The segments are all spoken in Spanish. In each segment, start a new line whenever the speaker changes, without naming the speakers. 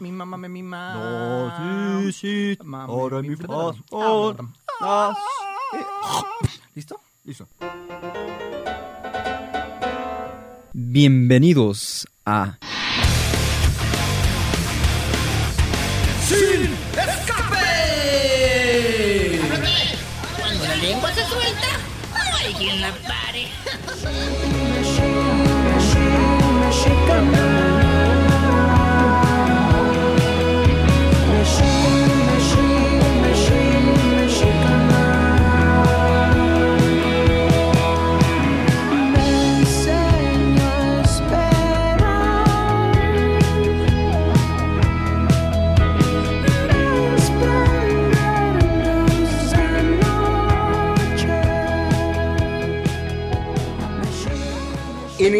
mi mamá me mima.
No, sí, sí.
Mami,
Ahora
mi
mi
fedora.
fa,
Ah,
ah,
¿Listo?
Listo.
Bienvenidos a
¡Sin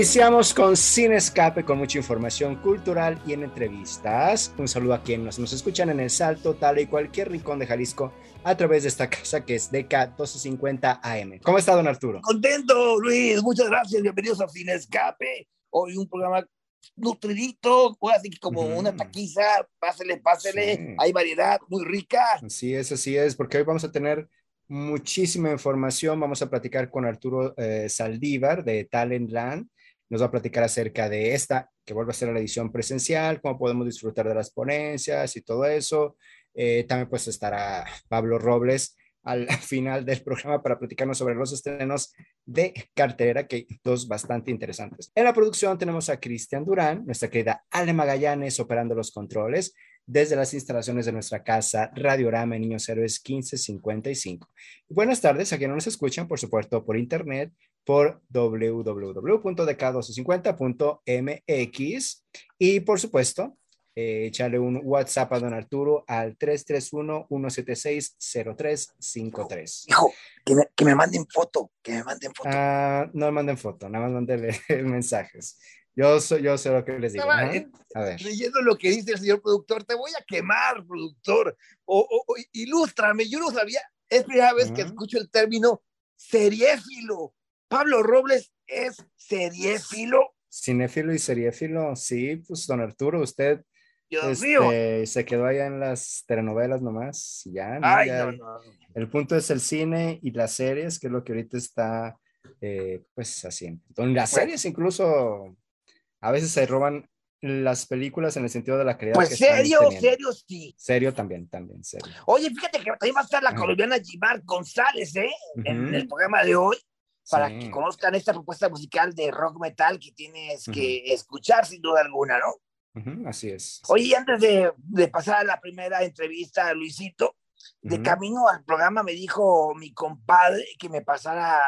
Iniciamos con Sin Escape, con mucha información cultural y en entrevistas. Un saludo a quienes nos escuchan en El Salto, tal y cualquier rincón de Jalisco a través de esta casa que es DK 1250 AM. ¿Cómo está, don Arturo?
Contento, Luis. Muchas gracias. Bienvenidos a Sin Escape. Hoy un programa nutridito, así que como una taquiza. Pásele, pásele.
Sí.
Hay variedad muy rica.
Así es, así es, porque hoy vamos a tener muchísima información. Vamos a platicar con Arturo eh, Saldívar de Talentland. Nos va a platicar acerca de esta, que vuelve a ser la edición presencial, cómo podemos disfrutar de las ponencias y todo eso. Eh, también pues estará Pablo Robles al final del programa para platicarnos sobre los estrenos de cartelera, que hay dos bastante interesantes. En la producción tenemos a Cristian Durán, nuestra querida Ale Magallanes operando los controles desde las instalaciones de nuestra casa Radiorama en Niños Héroes 1555. Buenas tardes a quienes nos escuchan, por supuesto, por internet, por www.dk250.mx y, por supuesto, eh, echarle un WhatsApp a don Arturo al 331-176-0353.
Hijo, que me, que me manden foto. Que me manden foto.
Ah, no me manden foto, nada más mándenle mensajes. Yo, soy, yo sé lo que les digo.
Estaba, eh,
A ver.
Leyendo lo que dice el señor productor, te voy a quemar, productor. O, o- o ilústrame. Yo no sabía. Es primera vez que escucho el término seriéfilo. Pablo Robles es seriéfilo.
Cinéfilo y seriéfilo, sí, pues don Arturo, usted
Dios mío.
este, se quedó allá en las telenovelas nomás, ya, ¿no?
Ay,
Ya
no, no.
El punto es el cine y las series, que es lo que ahorita está, eh, pues, haciendo. Entonces, las
Bueno.
series incluso a veces se roban las películas en el sentido de la calidad
Pues
que
serio, serio, sí.
Serio también, también, serio.
Oye, fíjate que también va a estar la
Ajá.
colombiana Jimar González, ¿eh? En
Ujú.
el programa de hoy, para
Sí.
que conozcan esta propuesta musical de rock metal que tienes que escuchar sin duda alguna, ¿no?
Así es.
Oye, antes de, de pasar a la primera entrevista a Luisito, de camino al programa me dijo mi compadre que me pasara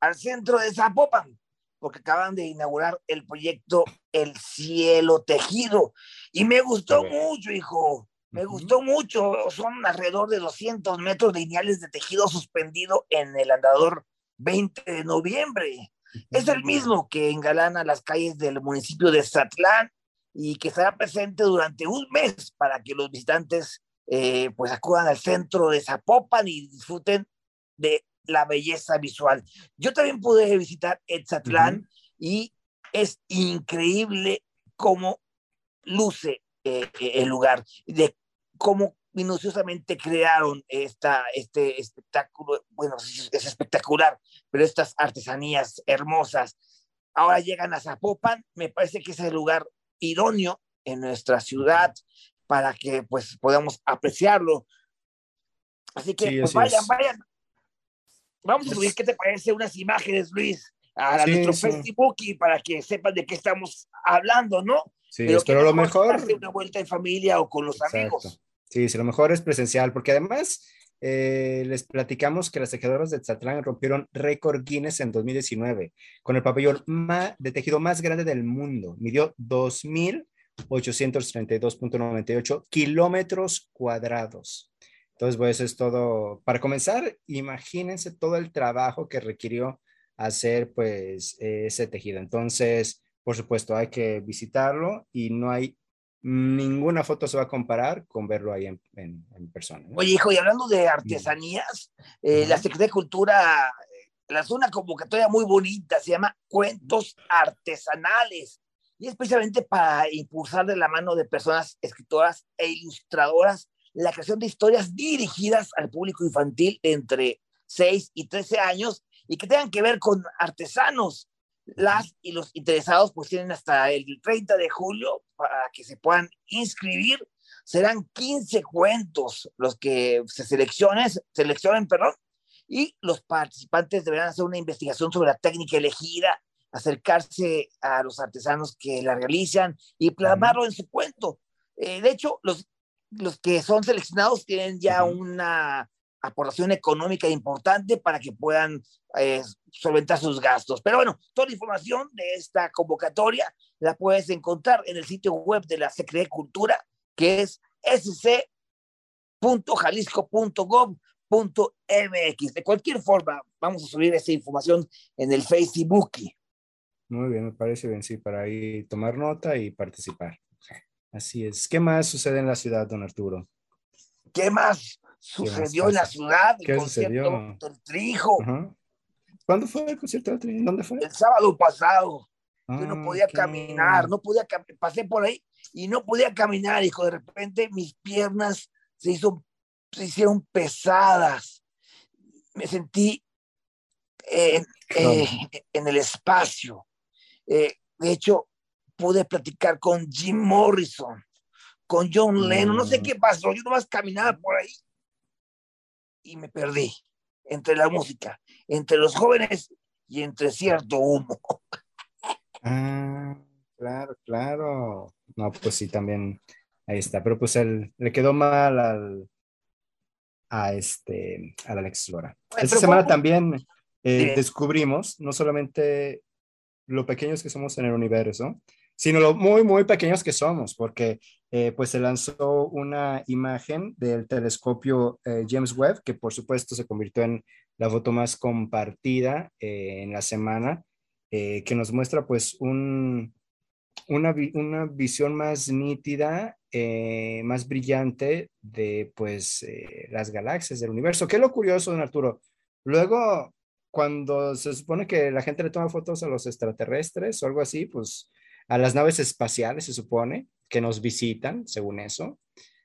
al centro de Zapopan, porque acaban de inaugurar el proyecto El Cielo Tejido. Y me gustó mucho, hijo. Me gustó mucho. Son alrededor de 200 metros lineales de tejido suspendido en el andador 20 de noviembre. Es el mismo que engalana las calles del municipio de Zatlán y que estará presente durante un mes para que los visitantes eh, pues acudan al centro de Zapopan y disfruten de la belleza visual. Yo también pude visitar Etzatlán y es increíble cómo luce eh, el lugar, de cómo minuciosamente crearon esta, este espectáculo, bueno, es espectacular, pero estas artesanías hermosas. Ahora llegan a Zapopan, me parece que es el lugar idóneo en nuestra ciudad para que pues podamos apreciarlo. Así que
Sí,
pues, vayan,
es.
vayan. Vamos a subir, ¿qué te parece? Unas imágenes, Luis, a
Sí,
nuestro
sí.
Facebook y para que sepan de qué estamos hablando, ¿no?
Sí,
Pero
espero lo mejor.
darse una vuelta en familia o con los
Exacto.
amigos.
Sí, sí, lo mejor es presencial, porque además eh, les platicamos que las tejedoras de Tzatlán rompieron récord Guinness en 2019 con el pabellón de tejido más grande del mundo. Midió 2.832.98 kilómetros cuadrados. Entonces, pues es todo. Para comenzar, imagínense todo el trabajo que requirió hacer pues ese tejido. Entonces, por supuesto, hay que visitarlo y no hay ninguna foto se va a comparar con verlo ahí en, en- en persona. ¿no?
Oye, hijo, y hablando de artesanías, eh,
Ajá.
la Secretaría de Cultura eh, lanzó una convocatoria muy bonita, se llama Cuentos Artesanales. y es precisamente para impulsar de la mano de personas escritoras e ilustradoras la creación de historias dirigidas al público infantil entre 6 y 13 años y que tengan que ver con artesanos. Las y los interesados pues tienen hasta el 30 de julio para que se puedan inscribir. Serán 15 cuentos los que se seleccionen, seleccionen, perdón, y los participantes deberán hacer una investigación sobre la técnica elegida, acercarse a los artesanos que la realizan y plasmarlo en su cuento. Eh, de hecho, los, los que son seleccionados tienen ya una aportación económica importante para que puedan eh, solventar sus gastos. Pero bueno, toda la información de esta convocatoria la puedes encontrar en el sitio web de la Secretaría de Cultura, que es sc.jalisco.gov.mx. De cualquier forma, vamos a subir esa información en el Facebook.
Muy bien, me parece bien, sí, para ahí tomar nota y participar. Así es. ¿Qué más sucede en la ciudad, don Arturo?
¿Qué más
más
sucedió en la ciudad? El
¿Qué
concierto
sucedió?
del Trijo,
Ajá. ¿Cuándo fue el concierto de Trini? ¿Dónde fue?
el sábado pasado. Yo no
Ah,
podía caminar, no podía, cam- pasé por ahí y no podía caminar, hijo, de repente mis piernas se, hizo, se hicieron pesadas, me sentí eh, eh, en el espacio. Eh, de hecho, pude platicar con Jim Morrison, con John Lennon, no sé
Mm.
qué pasó, yo nomás caminaba por ahí y me perdí entre la música, entre los jóvenes y entre cierto humo.
Ah, claro, claro. No, pues sí, también ahí está. Pero pues él le quedó mal al a este al Alex Lora. Esta semana
¿cómo?
también eh, descubrimos no solamente lo pequeños que somos en el universo, sino lo muy, muy pequeños que somos, porque eh, pues se lanzó una imagen del telescopio eh, James Webb, que por supuesto se convirtió en la foto más compartida eh, en la semana, que nos muestra pues un, una, una visión más nítida, más brillante de pues las galaxias del universo. ¿Qué es lo curioso, don Arturo? Luego, cuando se supone que la gente le toma fotos a los extraterrestres o algo así, pues a las naves espaciales se supone que nos visitan, según eso,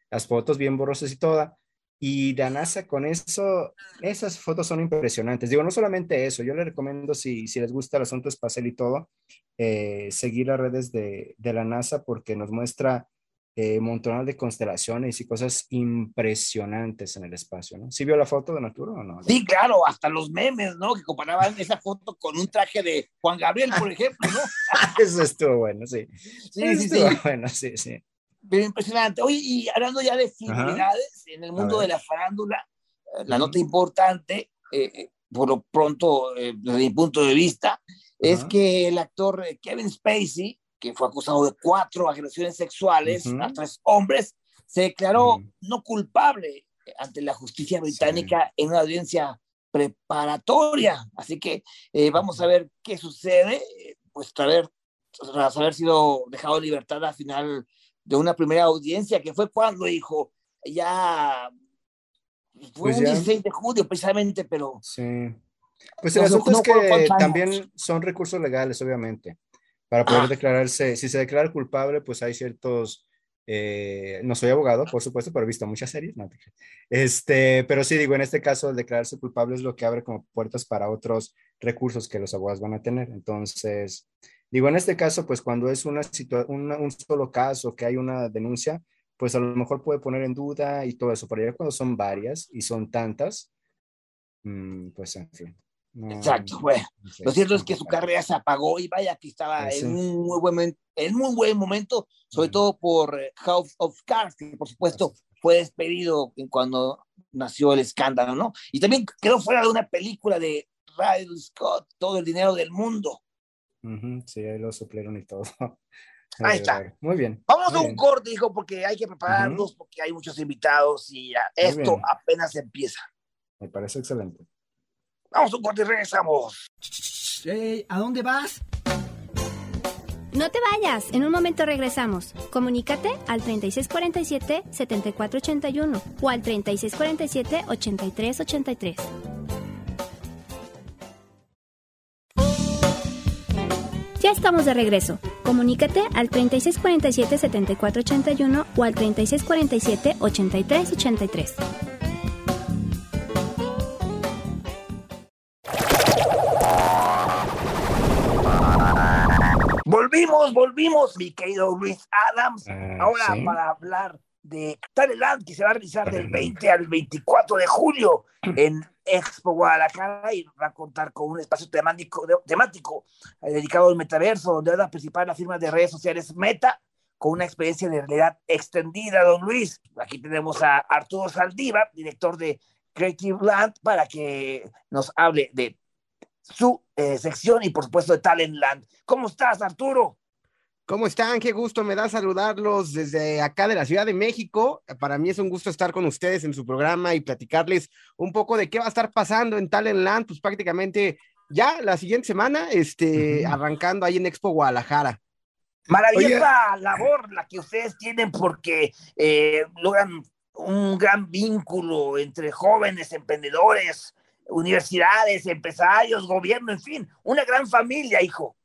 las fotos bien borrosas y toda. Y la NASA con eso, esas fotos son impresionantes. Digo, no solamente eso, yo le recomiendo si, si les gusta el asunto espacial y todo, eh, seguir las redes de, de la NASA porque nos muestra eh, montón de constelaciones y cosas impresionantes en el espacio, ¿no? ¿Sí vio la foto de Arturo o no?
Sí, claro, hasta los memes, ¿no? Que comparaban esa foto con un traje de Juan Gabriel, por ejemplo, ¿no?
Eso estuvo bueno, sí.
Sí,
Eso
sí, sí.
estuvo bueno, sí, sí.
Pero impresionante. Oye, y hablando ya de fidelidades, en el mundo de la farándula, eh, la nota importante, eh, eh, por lo pronto, eh, desde mi punto de vista, es
Ajá.
que el actor eh, Kevin Spacey, que fue acusado de cuatro agresiones sexuales
Ujú.
a tres hombres, se declaró
Ujú.
no culpable ante la justicia británica en una audiencia preparatoria. Así que eh, vamos a ver qué sucede, pues tras haber, tras haber sido dejado en libertad al final de una primera audiencia, que fue cuando, hijo, ya fue
Pues
un
ya.
16 de julio precisamente, pero
Sí. Pues el
no,
asunto
no
es que también son recursos legales, obviamente, para poder
Ah.
declararse, si se declara culpable, pues hay ciertos, eh, no soy abogado, por supuesto, pero he visto muchas series, no. Este, pero sí digo, en este caso, el declararse culpable es lo que abre como puertas para otros recursos que los abogados van a tener. Entonces, digo, en este caso, pues cuando es una una- un solo caso, que hay una denuncia, pues a lo mejor puede poner en duda y todo eso, pero ya cuando son varias y son tantas, mm, pues en fin. No-
exacto,
sé,
Lo cierto es que su carrera se apagó y vaya que estaba
Pues sí.
en un muy buen, en muy buen momento, sobre todo por eh, House of Cards, que por supuesto fue despedido cuando nació el escándalo, ¿no? Y también quedó fuera de una película de Ridley Scott, Todo el dinero del mundo.
Sí, ahí lo suplieron y todo.
Ahí
Eh,
está.
Muy bien.
Vamos
muy
a un
bien.
corte, hijo, porque hay que prepararnos, porque hay muchos invitados y esto apenas empieza.
Me parece excelente.
Vamos a un corte y regresamos.
Ey, ¿A dónde vas?
No te vayas, en un momento regresamos. Comunícate al 3647-7481 o al 3647-8383. Ya estamos de regreso. Comunícate al 3647-7481 o al 3647-8383.
Volvimos, volvimos, mi querido Luis Adams.
Ah,
Ahora
sí.
para hablar de Talentland que se va a realizar del 20 al 24 de julio en Expo Guadalajara y va a contar con un espacio temático, temático eh, dedicado al metaverso, donde va a participar la firma de redes sociales Meta con una experiencia de realidad extendida, don Luis. Aquí tenemos a Arturo Saldívar, director de Creative Land, para que nos hable de su eh, sección y por supuesto de Talentland. ¿Cómo estás, Arturo?
¿Cómo están? Qué gusto me da saludarlos desde acá de la Ciudad de México. Para mí es un gusto estar con ustedes en su programa y platicarles un poco de qué va a estar pasando en Talentland, pues prácticamente ya la siguiente semana, este, arrancando ahí en Expo Guadalajara.
Maravillosa labor la que ustedes tienen porque eh, logran un gran vínculo entre jóvenes emprendedores, universidades, empresarios, gobierno, en fin, una gran familia, hijo.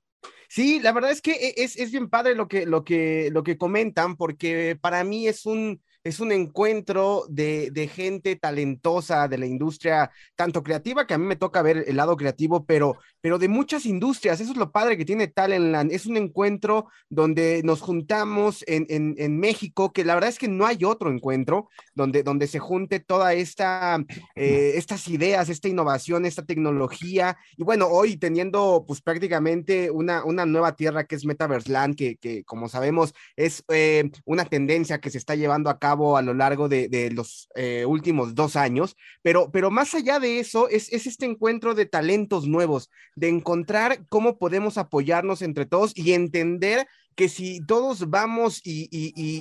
Sí, la verdad es que e- es, es bien padre lo que, lo, que, lo que comentan, porque para mí es un, es un encuentro de, de gente talentosa de la industria, tanto creativa, que a mí me toca ver el lado creativo, pero, pero de muchas industrias. Eso es lo padre que tiene Talentland. Es un encuentro donde nos juntamos en, en, México, que la verdad es que no hay otro encuentro donde, donde se junte toda esta, eh, estas ideas, esta innovación, esta tecnología. Y bueno, hoy teniendo pues prácticamente una, una nueva tierra que es Metaverse Land, que, que como sabemos es eh, una tendencia que se está llevando a cabo a lo largo de, los eh, últimos dos años, pero, pero más allá de eso es, es este encuentro de talentos nuevos, de encontrar cómo podemos apoyarnos entre todos y entender que si todos vamos y,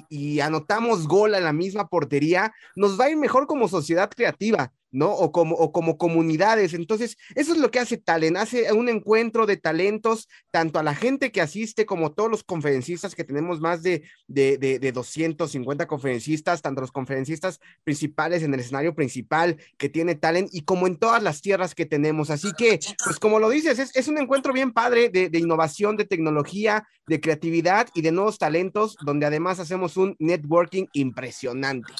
y, anotamos gol a la misma portería, nos va a ir mejor como sociedad creativa, ¿no? O como, o como comunidades. Entonces, eso es lo que hace Talent, hace un encuentro de talentos, tanto a la gente que asiste como todos los conferencistas, que tenemos más de, de, de, de 250 conferencistas, tanto los conferencistas principales en el escenario principal que tiene Talent y como en todas las tierras que tenemos. Así que, pues como lo dices, es, es un encuentro bien padre de, de innovación, de tecnología, de creatividad y de nuevos talentos, donde además hacemos un networking impresionante.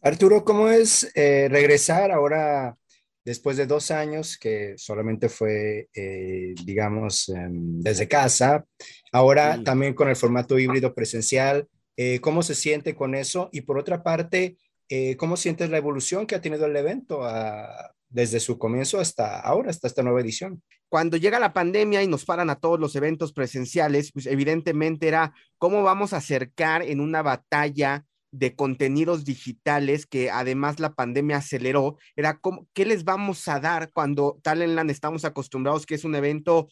Arturo, ¿cómo es eh, regresar ahora después de dos años que solamente fue, eh, digamos, eh, desde casa, ahora sí. también con el formato híbrido presencial? eh, ¿Cómo se siente con eso? Y por otra parte, ¿cómo sientes la evolución que ha tenido el evento a, desde su comienzo hasta ahora, hasta esta nueva edición?
cuando llega la pandemia y nos paran a todos los eventos presenciales, pues evidentemente era cómo vamos a acercar en una batalla de contenidos digitales que además la pandemia aceleró, era cómo, qué les vamos a dar cuando Talentland estamos acostumbrados que es un evento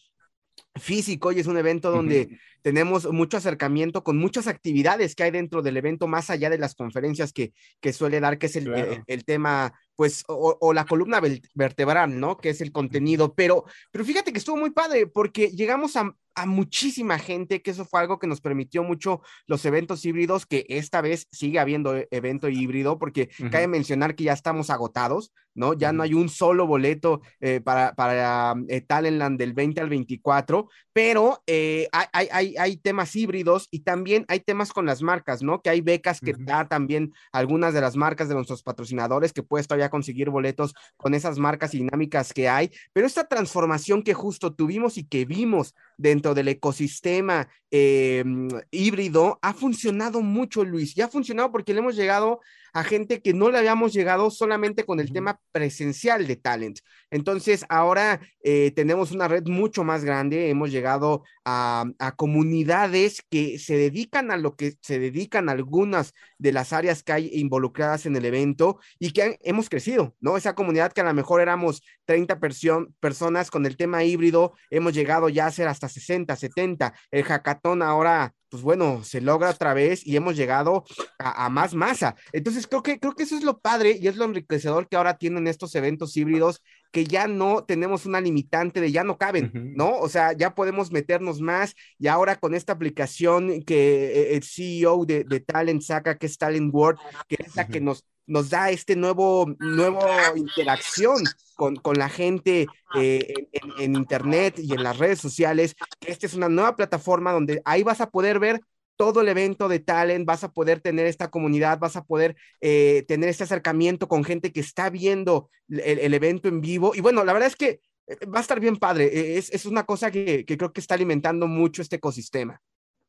físico y es un evento donde uh -huh. tenemos mucho acercamiento con muchas actividades que hay dentro del evento, más allá de las conferencias que, que suele dar, que es el, claro. el, el tema, pues, o, o, la columna vertebral, ¿no? Que es el contenido, pero, pero fíjate que estuvo muy padre porque llegamos a, a muchísima gente, que eso fue algo que nos permitió mucho los eventos híbridos, que esta vez sigue habiendo evento híbrido, porque uh -huh. cabe mencionar que ya estamos agotados, ¿no? Ya uh -huh. no hay un solo boleto eh, para, para eh, Talentland del 20 al 24, pero eh, hay, hay, hay, temas híbridos y también hay temas con las marcas, ¿no? Que hay becas que uh -huh. da también algunas de las marcas de nuestros patrocinadores, que puedes todavía conseguir boletos con esas marcas y dinámicas que hay, pero esta transformación que justo tuvimos y que vimos dentro del ecosistema eh, híbrido ha funcionado mucho, Luis, y ha funcionado porque le hemos llegado a gente que no le habíamos llegado solamente con el tema presencial de talent. Entonces, ahora eh, tenemos una red mucho más grande, hemos llegado a, a, comunidades que se dedican a lo que se dedican algunas de las áreas que hay involucradas en el evento y que han, hemos crecido, ¿no? Esa comunidad que a lo mejor éramos 30 perso personas con el tema híbrido, hemos llegado ya a ser hasta 60, 70. El hackathon ahora pues bueno, se logra otra vez y hemos llegado a, a, más masa. Entonces creo que, creo que eso es lo padre y es lo enriquecedor que ahora tienen estos eventos híbridos, que ya no tenemos una limitante de ya no caben, uh -huh. ¿no? O sea, ya podemos meternos más y ahora con esta aplicación que el CEO de, de Talent saca, que es Talent World, que es la uh -huh. que nos nos da este nuevo, nuevo interacción con, con la gente eh, en, internet y en las redes sociales, que esta es una nueva plataforma donde ahí vas a poder ver todo el evento de talent, vas a poder tener esta comunidad, vas a poder eh, tener este acercamiento con gente que está viendo el, evento en vivo. Y bueno, la verdad es que eh, va a estar bien padre. Es, es una cosa que, que creo que está alimentando mucho este ecosistema.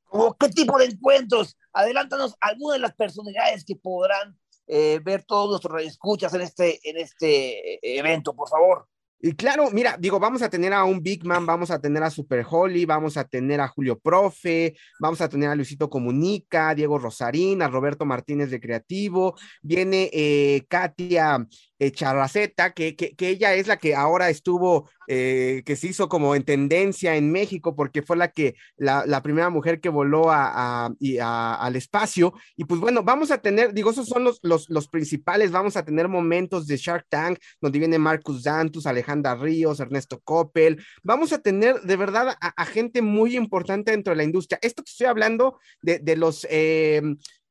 ¿Cómo qué tipo de encuentros? Adelántanos algunas de las personalidades que podrán eh, ver todos nuestros escuchas en este, en este eh, evento, por favor.
Y claro, mira, digo, vamos a tener a un Big Man, vamos a tener a Super Holly, vamos a tener a Julio Profe, vamos a tener a Luisito Comunica, Diego Rosarín, a Roberto Martínez de Creativo, viene eh, Katia eh, Charraceta, que, que, que, ella es la que ahora estuvo, eh, que se hizo como en tendencia en México, porque fue la que, la, la primera mujer que voló a, a, al espacio. Y pues bueno, vamos a tener, digo, esos son los, los, los principales, vamos a tener momentos de Shark Tank, donde viene Marcus Dantus, Alejandra Ríos, Ernesto Coppel, vamos a tener de verdad a, a gente muy importante dentro de la industria. Esto que estoy hablando de, de los... Eh,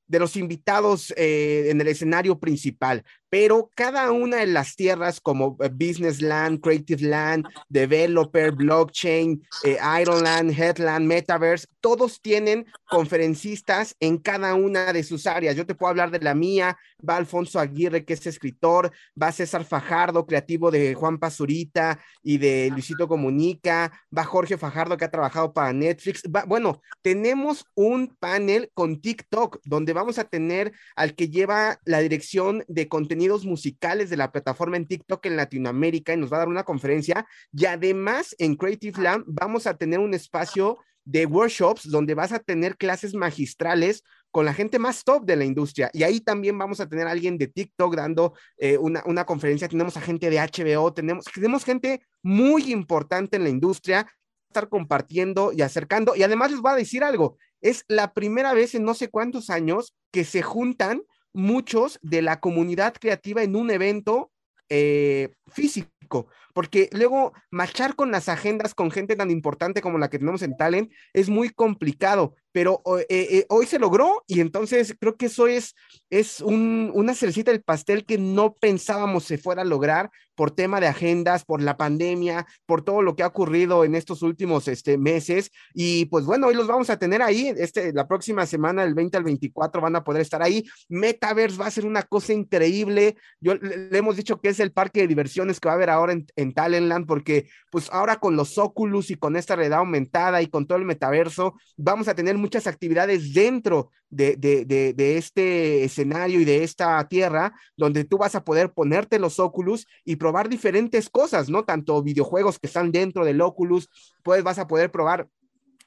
de los invitados eh, en el escenario principal, pero cada una de las tierras como eh, Business Land, Creative Land, Developer, Blockchain, eh, Ironland, Headland, Metaverse, todos tienen conferencistas en cada una de sus áreas. Yo te puedo hablar de la mía, va Alfonso Aguirre, que es escritor, va César Fajardo, creativo de Juan Pazurita y de Luisito Comunica, va Jorge Fajardo, que ha trabajado para Netflix. Bueno, tenemos un panel con TikTok donde vamos a tener al que lleva la dirección de contenidos musicales de la plataforma en TikTok en Latinoamérica y nos va a dar una conferencia. Y además en Creative Land vamos a tener un espacio de workshops donde vas a tener clases magistrales con la gente más top de la industria. Y ahí también vamos a tener alguien de TikTok dando eh, una, una, conferencia. Tenemos a gente de HBO, tenemos, tenemos gente muy importante en la industria estar compartiendo y acercando. Y además les voy a decir algo, es la primera vez en no sé cuántos años que se juntan muchos de la comunidad creativa en un evento eh, físico, porque luego marchar con las agendas con gente tan importante como la que tenemos en Talent es muy complicado, pero eh, eh, hoy se logró y entonces creo que eso es, es un, una cerecita del pastel que no pensábamos se fuera a lograr por tema de agendas, por la pandemia, por todo lo que ha ocurrido en estos últimos este, meses. Y pues bueno, hoy los vamos a tener ahí. Este, la próxima semana, del 20 al 24, van a poder estar ahí. Metaverse va a ser una cosa increíble. Yo le, le hemos dicho que es el parque de diversiones que va a haber ahora en, en Talentland, porque pues ahora con los Oculus y con esta realidad aumentada y con todo el metaverso, vamos a tener muchas actividades dentro de, de, de, de, este escenario y de esta tierra, donde tú vas a poder ponerte los Oculus y probar diferentes cosas, ¿no? Tanto videojuegos que están dentro del Oculus, pues vas a poder probar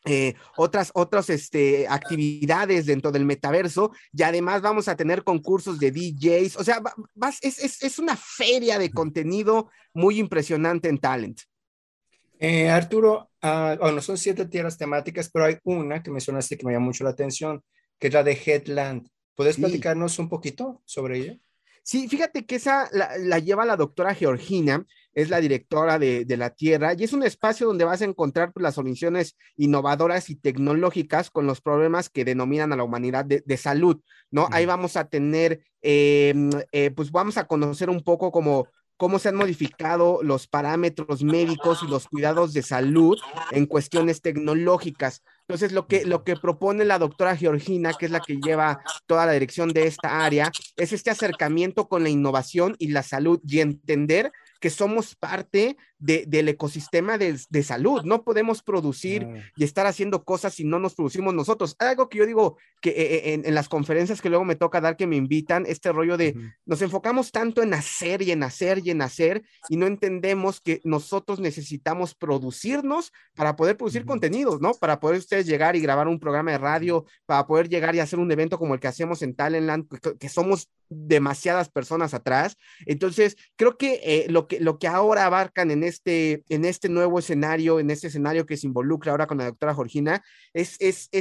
eh, otras, otras este, actividades dentro del metaverso y además vamos a tener concursos de DJs, o sea, vas, es, es, es, una feria de contenido muy impresionante en Talent.
Eh, Arturo, uh, bueno, son siete tierras temáticas, pero hay una que mencionaste que me llama mucho la atención, que es la de Headland. ¿Puedes sí. platicarnos un poquito sobre ella?
Sí, fíjate que esa la, la, lleva la doctora Georgina, es la directora de, de, la Tierra, y es un espacio donde vas a encontrar pues, las soluciones innovadoras y tecnológicas con los problemas que denominan a la humanidad de, de salud, ¿no? Ahí vamos a tener, eh, eh, pues vamos a conocer un poco como cómo se han modificado los parámetros médicos y los cuidados de salud en cuestiones tecnológicas. Entonces, lo que, lo que propone la doctora Georgina, que es la que lleva toda la dirección de esta área, es este acercamiento con la innovación y la salud y entender que somos parte de, del ecosistema de, de, salud. No podemos producir no. y estar haciendo cosas si no nos producimos nosotros. Algo que yo digo que eh, en, en, las conferencias que luego me toca dar que me invitan, este rollo de -huh. nos enfocamos tanto en hacer y en hacer y en hacer y no entendemos que nosotros necesitamos producirnos para poder producir -huh. contenidos, ¿no? Para poder ustedes llegar y grabar un programa de radio, para poder llegar y hacer un evento como el que hacemos en Talentland, que, que somos demasiadas personas atrás. Entonces, creo que eh, lo que lo que ahora abarcan en este, en este nuevo escenario, en este escenario que se involucra ahora con la doctora Georgina, es,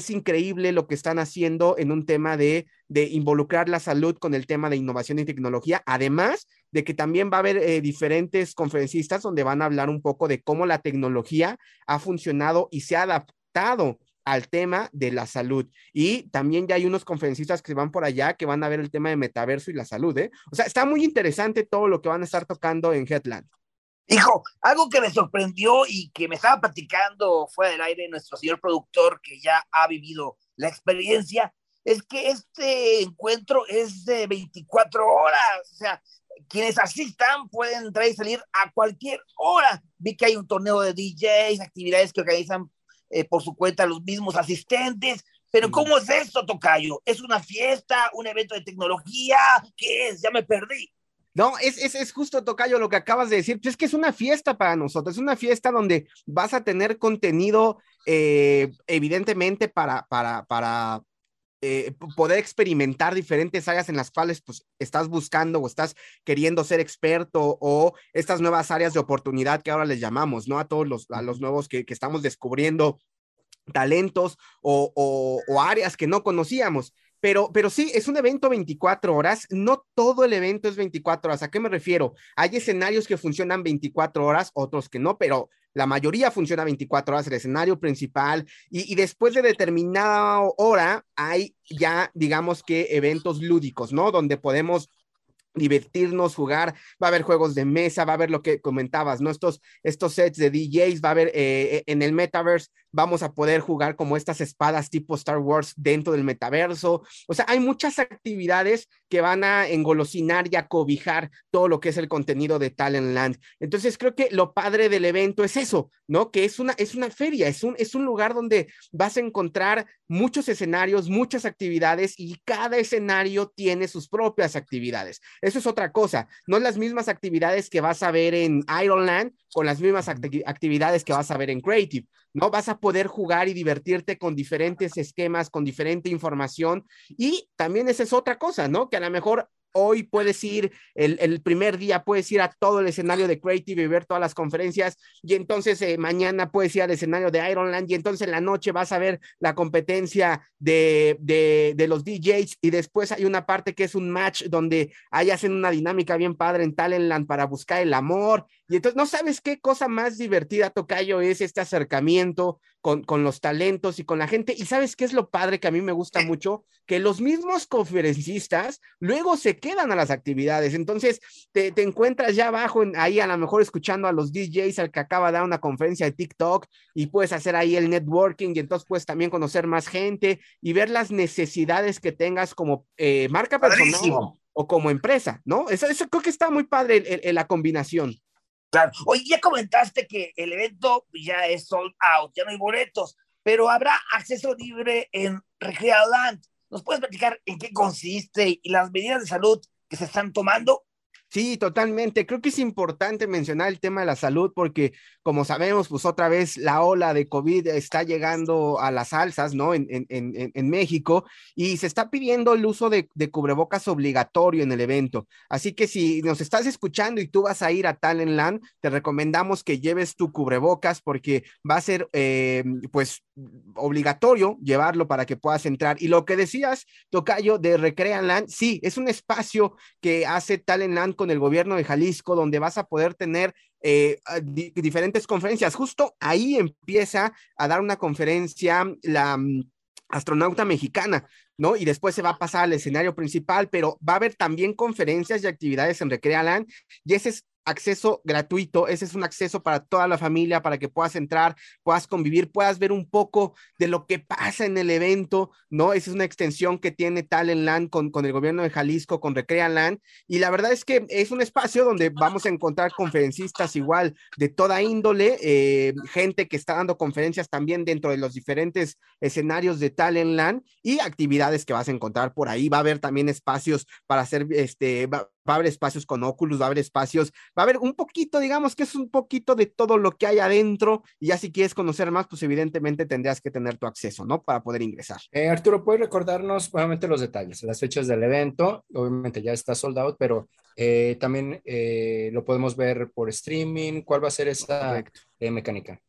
increíble lo que están haciendo en un tema de, de, involucrar la salud con el tema de innovación y tecnología, además de que también va a haber eh, diferentes conferencistas donde van a hablar un poco de cómo la tecnología ha funcionado y se ha adaptado al tema de la salud. Y también ya hay unos conferencistas que van por allá que van a ver el tema de metaverso y la salud, ¿eh? O sea, está muy interesante todo lo que van a estar tocando en Headland.
Hijo, algo que me sorprendió y que me estaba platicando fuera del aire nuestro señor productor que ya ha vivido la experiencia, es que este encuentro es de 24 horas. O sea, quienes asistan pueden entrar y salir a cualquier hora. Vi que hay un torneo de DJs, actividades que organizan eh, por su cuenta los mismos asistentes. Pero ¿cómo es esto, Tocayo? ¿Es una fiesta, un evento de tecnología? ¿Qué es? Ya me perdí.
No, es, es, es, justo, Tocayo, lo que acabas de decir. Pues es que es una fiesta para nosotros, es una fiesta donde vas a tener contenido, eh, evidentemente, para, para, para eh, poder experimentar diferentes áreas en las cuales pues, estás buscando o estás queriendo ser experto o estas nuevas áreas de oportunidad que ahora les llamamos, ¿no? A todos los, a los nuevos que, que estamos descubriendo talentos o, o, o áreas que no conocíamos. Pero, pero sí, es un evento 24 horas. No todo el evento es 24 horas. ¿A qué me refiero? Hay escenarios que funcionan 24 horas, otros que no, pero la mayoría funciona 24 horas, el escenario principal. Y, después de determinada hora, hay ya, digamos que, eventos lúdicos, ¿no? Donde podemos divertirnos, jugar, va a haber juegos de mesa, va a haber lo que comentabas, ¿no? Estos, estos sets de DJs, va a haber eh, en el metaverse, vamos a poder jugar como estas espadas tipo Star Wars dentro del metaverso. O sea, hay muchas actividades que van a engolosinar y a cobijar todo lo que es el contenido de Talentland. Entonces, creo que lo padre del evento es eso, ¿no? Que es una, es una feria, es un, es un lugar donde vas a encontrar muchos escenarios, muchas actividades y cada escenario tiene sus propias actividades. Eso es otra cosa, no las mismas actividades que vas a ver en Ironland con las mismas acti actividades que vas a ver en Creative, ¿no? Vas a poder jugar y divertirte con diferentes esquemas, con diferente información y también esa es otra cosa, ¿no? Que a lo mejor hoy puedes ir, el, el, primer día puedes ir a todo el escenario de Creative y ver todas las conferencias, y entonces eh, mañana puedes ir al escenario de Ironland, y entonces en la noche vas a ver la competencia de, de, de, los DJs, y después hay una parte que es un match donde ahí hacen una dinámica bien padre en Talentland para buscar el amor, y entonces no sabes qué cosa más divertida, Tocayo, es este acercamiento con, con los talentos y con la gente, y sabes qué es lo padre que a mí me gusta mucho, que los mismos conferencistas luego se quedan a las actividades. Entonces, te, te encuentras ya abajo, en, ahí a lo mejor escuchando a los DJs, al que acaba de dar una conferencia de TikTok, y puedes hacer ahí el networking, y entonces puedes también conocer más gente y ver las necesidades que tengas como eh, marca personal
Padrísimo.
o como empresa, ¿no? Eso, eso creo que está muy padre el, el, la combinación.
Claro. Oye, ya comentaste que el evento ya es sold out, ya no hay boletos, pero habrá acceso libre en Recrealand. ¿Nos puedes platicar en qué consiste y las medidas de salud que se están tomando?
Sí, totalmente. Creo que es importante mencionar el tema de la salud porque, como sabemos, pues otra vez la ola de COVID está llegando a las alzas, ¿no? En, en, en, México y se está pidiendo el uso de, cubrebocas obligatorio en el evento. Así que si nos estás escuchando y tú vas a ir a Talentland, te recomendamos que lleves tu cubrebocas porque va a ser, eh, pues, obligatorio llevarlo para que puedas entrar. Y lo que decías, Tocayo, de Recrealand, sí, es un espacio que hace Talentland con el gobierno de Jalisco, donde vas a poder tener eh, di diferentes conferencias. Justo ahí empieza a dar una conferencia la um, astronauta mexicana, ¿no? Y después se va a pasar al escenario principal, pero va a haber también conferencias y actividades en Recrealand, y ese es acceso gratuito, ese es un acceso para toda la familia, para que puedas entrar, puedas convivir, puedas ver un poco de lo que pasa en el evento, ¿no? Esa es una extensión que tiene Talentland con, con el gobierno de Jalisco, con Recrealand, y la verdad es que es un espacio donde vamos a encontrar conferencistas igual de toda índole, eh, gente que está dando conferencias también dentro de los diferentes escenarios de Talentland y actividades que vas a encontrar por ahí, va a haber también espacios para hacer, este, va a haber espacios con Oculus, va a haber espacios, va a haber un poquito, digamos que es un poquito de todo lo que hay adentro, y ya si quieres conocer más, pues evidentemente tendrías que tener tu acceso, ¿no? Para poder ingresar.
Eh, Arturo, ¿puedes recordarnos nuevamente los detalles, las fechas del evento? Obviamente ya está sold out, pero eh, también eh, lo podemos ver por streaming. ¿Cuál va a ser esa eh, mecánica?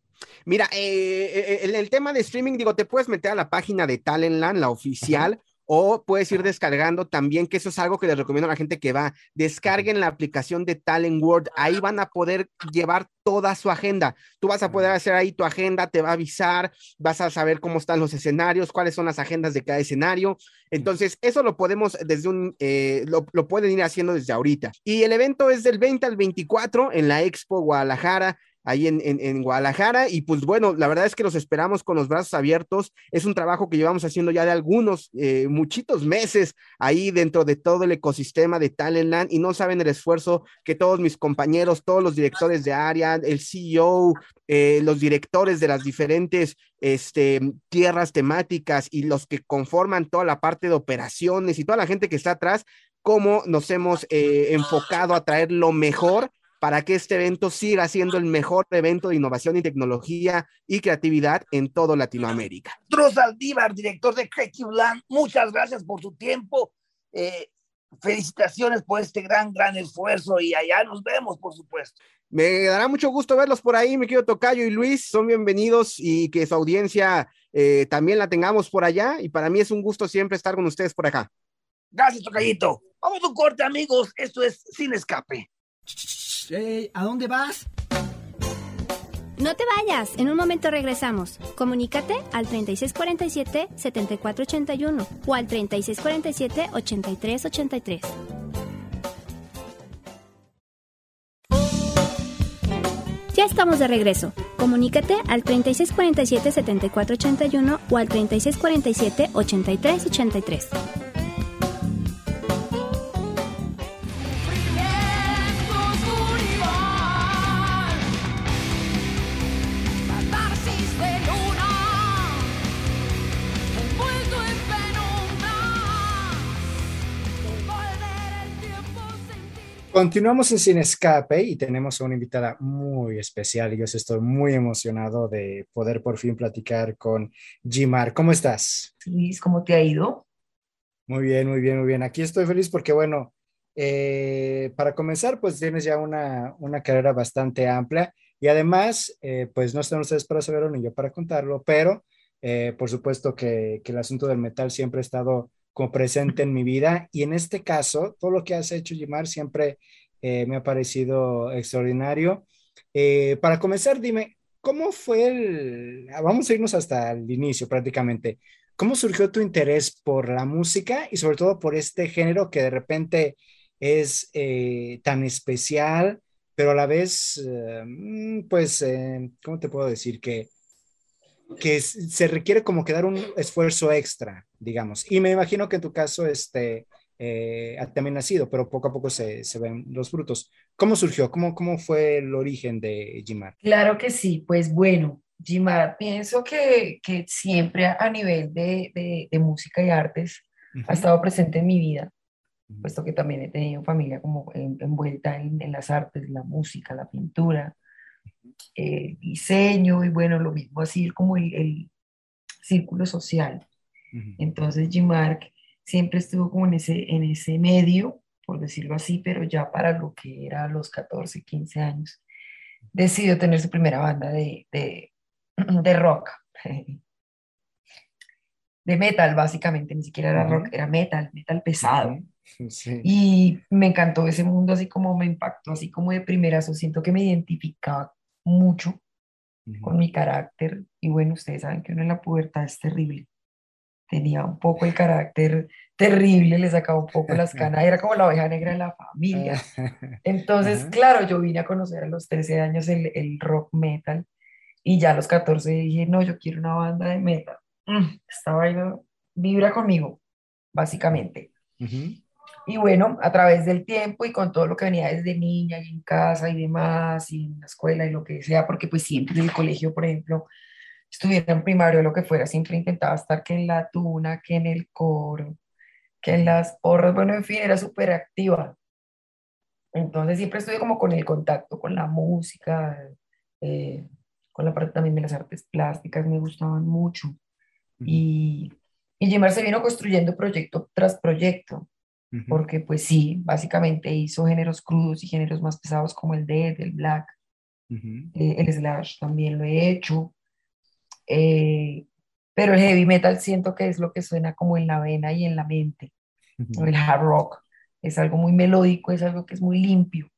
Mira, eh, el, el, tema de streaming, digo, te puedes meter a la página de Talentland, la oficial, o puedes ir descargando también, que eso es algo que les recomiendo a la gente que va, descarguen la aplicación de Talent World, ahí van a poder llevar toda su agenda. Tú vas a poder hacer ahí tu agenda, te va a avisar, vas a saber cómo están los escenarios, cuáles son las agendas de cada escenario. Entonces, eso lo podemos desde un, eh, lo, lo pueden ir haciendo desde ahorita. Y el evento es del 20 al 24 en la Expo Guadalajara ahí en, en, en, Guadalajara. Y pues bueno, la verdad es que los esperamos con los brazos abiertos. Es un trabajo que llevamos haciendo ya de algunos, eh, muchitos meses ahí dentro de todo el ecosistema de Talentland y no saben el esfuerzo que todos mis compañeros, todos los directores de área, el CEO, eh, los directores de las diferentes este, tierras temáticas y los que conforman toda la parte de operaciones y toda la gente que está atrás, cómo nos hemos eh, enfocado a traer lo mejor para que este evento siga siendo el mejor evento de innovación y tecnología y creatividad en todo Latinoamérica.
Saldívar, director de Creative Land, muchas gracias por su tiempo. Eh, felicitaciones por este gran, gran esfuerzo y allá nos vemos, por supuesto.
Me dará mucho gusto verlos por ahí, mi querido Tocayo y Luis, son bienvenidos y que su audiencia eh, también la tengamos por allá y para mí es un gusto siempre estar con ustedes por acá.
Gracias, Tocayito. Vamos a un corte, amigos. Esto es Sin Escape.
Hey, ¿A dónde vas?
No te vayas, en un momento regresamos. Comunícate al 3647-7481 o al 3647-8383. Ya estamos de regreso. Comunícate al 3647-7481 o al 3647-8383.
Continuamos en Sin Escape y tenemos a una invitada muy especial yo estoy muy emocionado de poder por fin platicar con Gimar. ¿Cómo estás?
Luis, ¿cómo te ha ido?
Muy bien, muy bien, muy bien. Aquí estoy feliz porque, bueno, eh, para comenzar, pues tienes ya una, una carrera bastante amplia y además, eh, pues no están ustedes para saberlo ni yo para contarlo, pero eh, por supuesto que, que el asunto del metal siempre ha estado como presente en mi vida. Y en este caso, todo lo que has hecho, Jimar, siempre eh, me ha parecido extraordinario. Eh, para comenzar, dime, ¿cómo fue el... Vamos a irnos hasta el inicio prácticamente. ¿Cómo surgió tu interés por la música y sobre todo por este género que de repente es eh, tan especial, pero a la vez, mm, pues, ¿cómo te puedo decir? Que que se requiere como que dar un esfuerzo extra, digamos. Y me imagino que en tu caso este, eh, también ha sido, pero poco a poco se, se, ven los frutos. ¿Cómo surgió? ¿Cómo, ¿Cómo fue el origen de Gimar?
Claro que sí, pues bueno, Gimar, pienso que, que siempre a nivel de, de, de música y artes uh -huh. ha estado presente en mi vida, puesto que también he tenido familia como en, envuelta en, en las artes, la música, la pintura eh, diseño y bueno, lo mismo así como el, el círculo social. Uh -huh. Entonces G-Mark siempre estuvo como en ese, en ese medio, por decirlo así, pero ya para lo que era los 14, 15 años, decidió tener su primera banda de, de, de rock, de metal básicamente, ni siquiera era rock, era metal, metal pesado. Uh -huh. Sí. Y me encantó ese mundo, así como me impactó, así como de primerazo, siento que me identificaba mucho uh -huh. con mi carácter. Y bueno, ustedes saben que uno en la pubertad es terrible. Tenía un poco el carácter terrible, le sacaba un poco las canas, era como la oveja negra de la familia. Entonces, uh -huh. claro, yo vine a conocer a los 13 años el, el, rock metal y ya a los 14 dije, no, yo quiero una banda de metal. Mm, esta vaina vibra conmigo, básicamente. Uh -huh. Y bueno, a través del tiempo y con todo lo que venía desde niña y en casa y demás, y en la escuela y lo que sea, porque pues siempre en el colegio, por ejemplo, estuviera en primario o lo que fuera, siempre intentaba estar que en la tuna, que en el coro, que en las porras, bueno, en fin, era súper activa. Entonces siempre estuve como con el contacto con la música, eh, con la parte también de las artes plásticas, me gustaban mucho. Y, y Gemar se vino construyendo proyecto tras proyecto porque pues sí, básicamente hizo géneros crudos y géneros más pesados como el death, el black, uh -huh. eh, el slash también lo he hecho, eh, pero el heavy metal siento que es lo que suena como en la vena y en la mente, o el hard rock. Es algo muy melódico, es algo que es muy limpio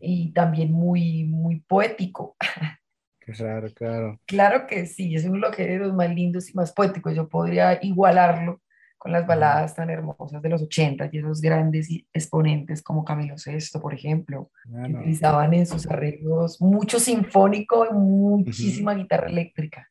y también muy, muy poético.
Raro, claro.
Claro que sí, es uno de los más lindos y más poéticos. Yo podría igualarlo con las baladas tan hermosas de los 80 y esos grandes exponentes como Camilo VI, por ejemplo, que
Claro.
utilizaban en sus arreglos mucho sinfónico y muchísima guitarra eléctrica,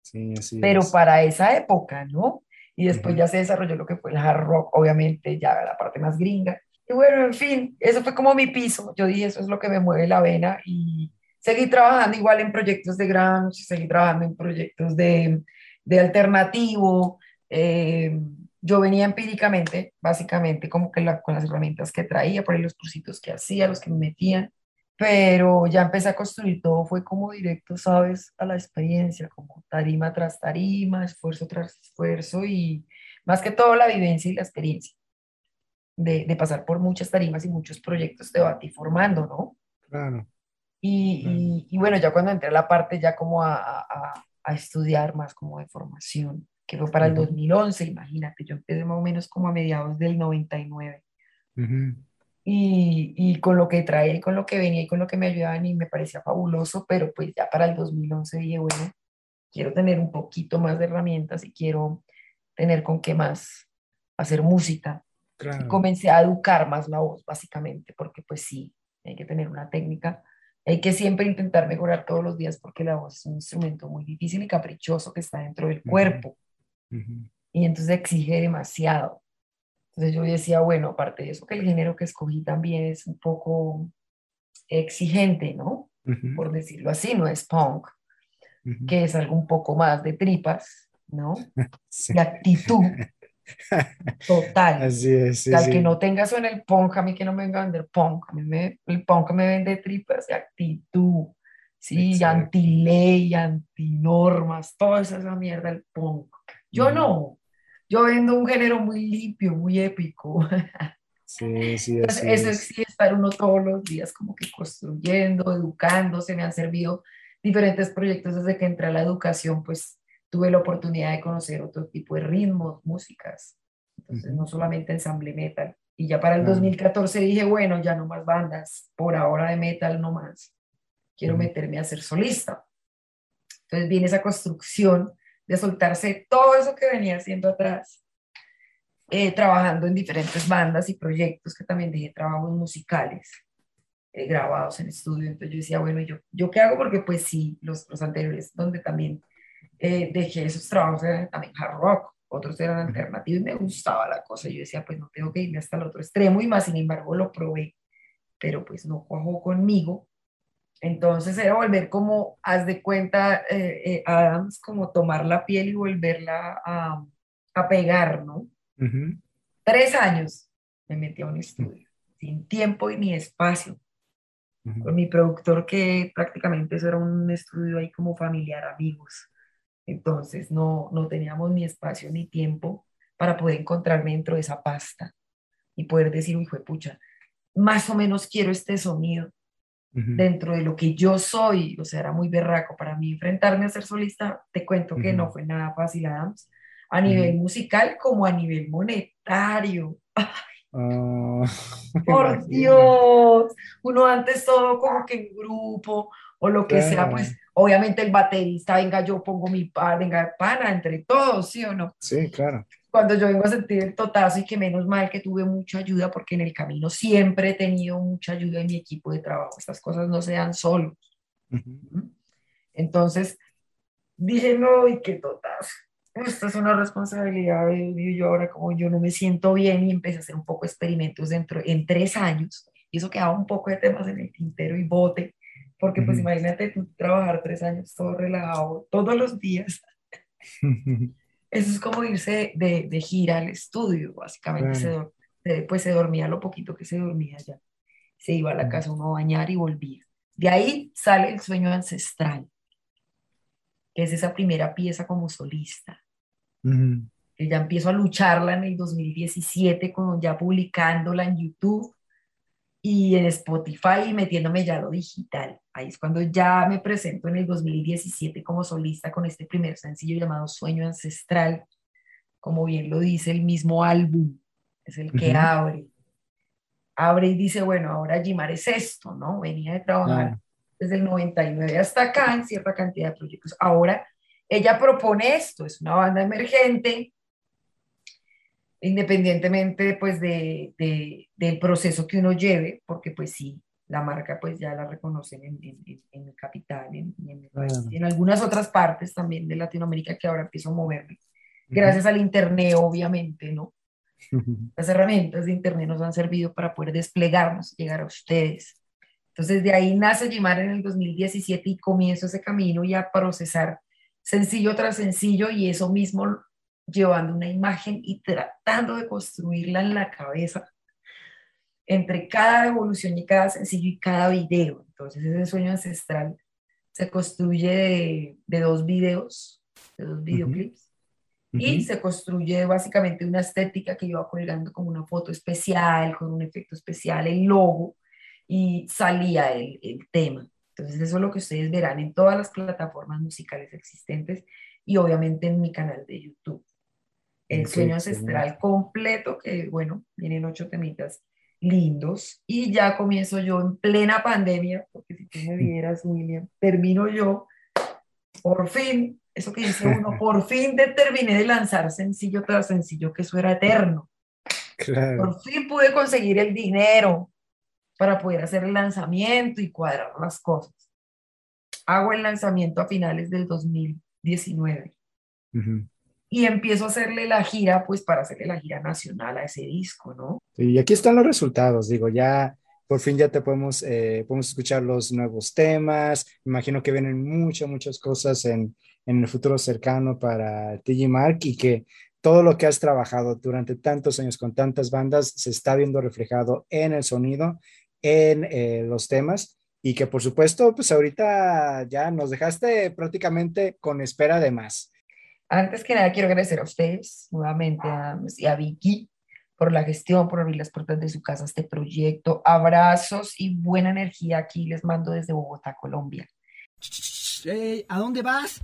Sí, así
pero
es.
para esa época, ¿no? Y después
Ujú.
ya se desarrolló lo que fue el hard rock, obviamente, ya la parte más gringa. Y bueno, en fin, eso fue como mi piso. Yo dije, eso es lo que me mueve la vena y seguí trabajando igual en proyectos de grunge, seguí trabajando en proyectos de, de alternativo. eh, yo venía empíricamente, básicamente, como que la- con las herramientas que traía, por ahí los cursitos que hacía, los que me metían, pero ya empecé a construir todo, fue como directo, ¿sabes? A la experiencia, como tarima tras tarima, esfuerzo tras esfuerzo y más que todo la vivencia y la experiencia de, de pasar por muchas tarimas y muchos proyectos te va a ti formando, ¿no?
Claro.
Y, y- y bueno, ya cuando entré a la parte ya como a- a- a estudiar más como de formación, que fue para el
Ujú.
2011, imagínate, yo empecé más o menos como a mediados del 99
Ujú.
y, y con lo que traía y con lo que venía y con lo que me ayudaban y me parecía fabuloso, pero pues ya para el 2011 dije, bueno, quiero tener un poquito más de herramientas y quiero tener con qué más hacer música. Y
Claro.
comencé a educar más la voz, básicamente, porque pues sí, hay que tener una técnica, hay que siempre intentar mejorar todos los días porque la voz es un instrumento muy difícil y caprichoso que está dentro del
Ujú. Ujú.
y entonces exige demasiado. Entonces yo decía, bueno, aparte de eso, que el género que escogí también es un poco exigente, ¿no?
Ujú.
Por decirlo así, no es punk,
Ujú.
que es algo un poco más de tripas, ¿no?
Sí.
De actitud total.
Así es, sí,
al
sí.
que no tenga eso en el punk, a mí que no me venga a vender punk, a mí me, el punk me vende tripas de actitud, sí, anti-ley, anti-normas, toda esa, esa mierda el punk. Yo no, yo vendo un género muy limpio, muy épico.
Sí, sí,
Entonces, eso
es.
exige estar uno todos los días como que construyendo, educándose, me han servido diferentes proyectos desde que entré a la educación, pues tuve la oportunidad de conocer otro tipo de ritmos, músicas, entonces
Ujú.
no solamente ensamble metal. Y ya para el
Claro.
2014 dije, bueno, ya no más bandas, por ahora de metal no más, quiero
Ujú.
meterme a ser solista. Entonces viene esa construcción de soltarse todo eso que venía haciendo atrás eh, trabajando en diferentes bandas y proyectos que también dejé trabajos musicales eh, grabados en estudio. Entonces yo decía, bueno, ¿yo, ¿yo qué hago? Porque pues sí, los, los anteriores donde también eh, dejé esos trabajos eran también hard rock, otros eran alternativos y me gustaba la cosa. Yo decía, pues no tengo que irme hasta el otro extremo y más, sin embargo, lo probé, pero pues no cuajó conmigo. Entonces era volver como, haz de cuenta, eh, eh, Adams, como tomar la piel y volverla a, a pegar, ¿no?
Ujú.
Tres años me metí a un estudio, sin tiempo y ni espacio,
Ujú.
con mi productor que prácticamente eso era un estudio ahí como familiar, amigos. Entonces no, no teníamos ni espacio ni tiempo para poder encontrarme dentro de esa pasta y poder decir, uy, fue pucha, más o menos quiero este sonido Dentro de lo que yo soy, o sea, era muy berraco para mí enfrentarme a ser solista, te cuento que no fue nada fácil, Adams, a nivel musical como a nivel monetario.
Ah,
Por. Dios, uno antes todo como que en grupo o lo que sea, pues obviamente el baterista, venga, yo pongo mi par, venga, pana, entre todos, ¿sí o no?
Sí, claro.
Cuando yo vengo a sentir el totazo y que menos mal que tuve mucha ayuda porque en el camino siempre he tenido mucha ayuda en mi equipo de trabajo, estas cosas no se dan solos. Entonces dije, no, y qué totazo. Esta es una responsabilidad y yo ahora como yo no me siento bien y empecé a hacer un poco de experimentos dentro en tres años y eso quedaba un poco de temas en el tintero y bote porque pues
Ujú.
imagínate tú trabajar tres años todo relajado todos los días eso es como irse de, de gira al estudio básicamente. Se,
Claro.
dor- se- pues se dormía lo poquito que se dormía ya. Se iba a la casa uno a bañar y volvía. De ahí sale el sueño ancestral que es esa primera pieza como solista. Que ya empiezo a lucharla en el 2017, con, ya publicándola en YouTube. Y en Spotify metiéndome ya a lo digital. Ahí es cuando ya me presento en el 2017 como solista con este primer sencillo llamado Sueño Ancestral, como bien lo dice el mismo álbum, es el que
Ujú.
abre. Abre y dice, bueno, ahora Jimar es esto, ¿no? Venía de trabajar
Claro.
desde el 99 hasta acá en cierta cantidad de proyectos. Ahora ella propone esto, es una banda emergente, independientemente pues de, de- del proceso que uno lleve, porque pues sí, la marca pues ya la reconocen en, en, en- en mi capital, en, en algunas otras partes también de Latinoamérica que ahora empiezo a moverme, gracias al internet obviamente, ¿no? Las herramientas de internet nos han servido para poder desplegarnos, llegar a ustedes. Entonces de ahí nace Jimar en el 2017 y comienzo ese camino y a procesar sencillo tras sencillo y eso mismo llevando una imagen y tratando de construirla en la cabeza entre cada evolución y cada sencillo y cada video. Entonces ese sueño ancestral se construye de, de dos videos, de dos videoclips, y
Ujú.
se construye básicamente una estética que yo iba colgando como una foto especial, con un efecto especial, el logo, y salía el, el tema. Entonces eso es lo que ustedes verán en todas las plataformas musicales existentes y obviamente en mi canal de YouTube. El sueño ancestral completo, que bueno, vienen ocho temitas lindos, y ya comienzo yo en plena pandemia, porque si tú me vieras, William, termino yo, por fin, eso que dice uno, por fin terminé de lanzar sencillo tras sencillo, que eso era eterno.
Claro.
Por fin pude conseguir el dinero para poder hacer el lanzamiento y cuadrar las cosas. Hago el lanzamiento a finales del 2019
Ujú.
Y empiezo a hacerle la gira, pues para hacerle la gira nacional a ese disco, ¿no?
Y aquí están los resultados, digo, ya por fin ya te podemos, eh, podemos escuchar los nuevos temas, imagino que vienen muchas, muchas cosas en, en el futuro cercano para TG Mark y que todo lo que has trabajado durante tantos años con tantas bandas se está viendo reflejado en el sonido, en eh, los temas y que por supuesto, pues ahorita ya nos dejaste prácticamente con espera de más.
Antes que nada, quiero agradecer a ustedes, nuevamente a, y a Vicky, por la gestión, por abrir las puertas de su casa a este proyecto. Abrazos y buena energía aquí les mando desde Bogotá, Colombia.
¿A dónde vas?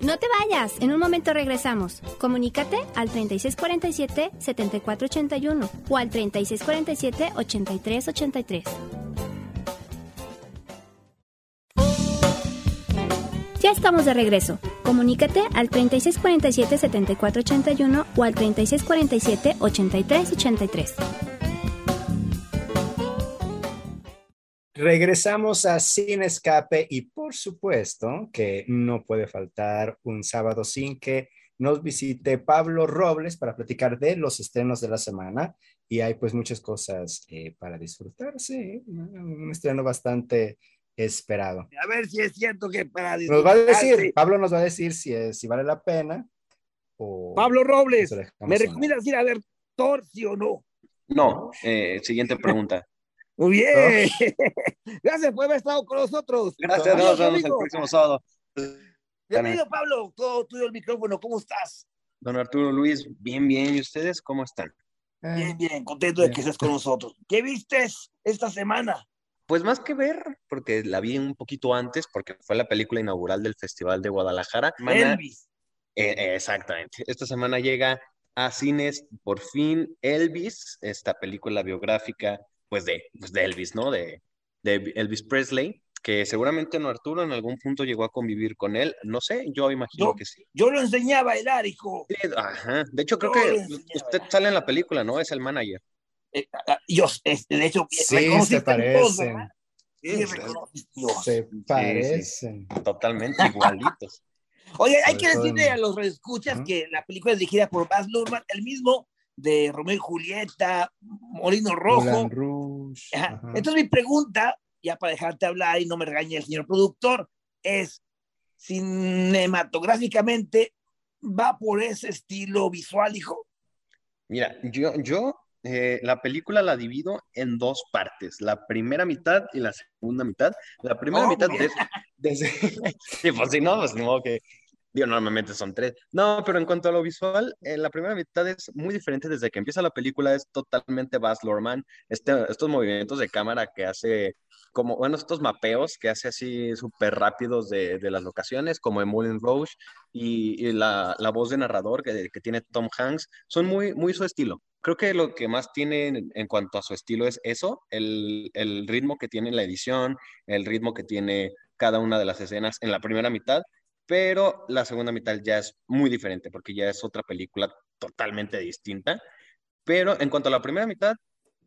No te vayas, en un momento regresamos. Comunícate al 3647-7481 o al 3647-8383. Estamos de regreso. Comunícate al 3647-7481 o al 3647-8383.
Regresamos a Sin Escape y por supuesto que no puede faltar un sábado sin que nos visite Pablo Robles para platicar de los estrenos de la semana y hay pues muchas cosas eh, para disfrutarse, un estreno bastante esperado.
A ver si es cierto que para
Nos va a decir, Pablo nos va a decir si, es- si vale la pena o...
Pablo Robles, ¿me recomiendas ir a ver Thor, sí o no?
No, eh, siguiente pregunta.
Muy bien. Gracias por haber estado con nosotros.
Gracias, nos vemos el próximo sábado.
Bienvenido, Pablo. Todo tuyo el micrófono. ¿Cómo estás?
Don Arturo Luis, bien, bien. ¿Y ustedes cómo están?
Bien, bien. Contento de que estés con nosotros. ¿Qué vistes esta semana?
Pues más que ver, porque la vi un poquito antes, porque fue la película inaugural del Festival de Guadalajara.
Elvis.
Eh, eh, exactamente. Esta semana llega a cines por fin Elvis, esta película biográfica, pues de, pues de Elvis, ¿no? De, de Elvis Presley, que seguramente no Arturo en algún punto llegó a convivir con él. No sé, yo imagino
Yo-
que sí.
Yo lo enseñé a bailar, hijo.
Ajá. De hecho, creo
Yo
que usted sale en la película, ¿no? Es el manager.
Eh, yo, este, de hecho,
Sí, se parecen.
Sí,
se parecen.
Totalmente igualitos.
Oye, hay que decirle a los escuchas
Ujú.
que la película es dirigida por Baz Luhrmann, el mismo de Romeo y Julieta, Molino Rojo.
Rouge,
Ajá.
ajá.
Entonces mi pregunta, ya para dejarte hablar y no me regañe el señor productor, es, cinematográficamente, ¿va por ese estilo visual, hijo?
Mira, yo, yo eh, la película la divido en dos partes, la primera mitad y la segunda mitad. La primera
Oh,
mitad
muy
de, desde... sí, pues si no, pues modo que... Digo, normalmente son tres. No, pero en cuanto a lo visual, eh, la primera mitad es muy diferente desde que empieza la película, es totalmente Baz Luhrmann, este, estos movimientos de cámara que hace, como, bueno, estos mapeos que hace así súper rápidos de, de las locaciones, como en Moulin Rouge, y, y la, la voz de narrador que, que tiene Tom Hanks, son muy, muy su estilo. Creo que lo que más tiene en, en cuanto a su estilo es eso, el, el ritmo que tiene la edición, el ritmo que tiene cada una de las escenas en la primera mitad, pero la segunda mitad ya es muy diferente porque ya es otra película totalmente distinta. Pero en cuanto a la primera mitad,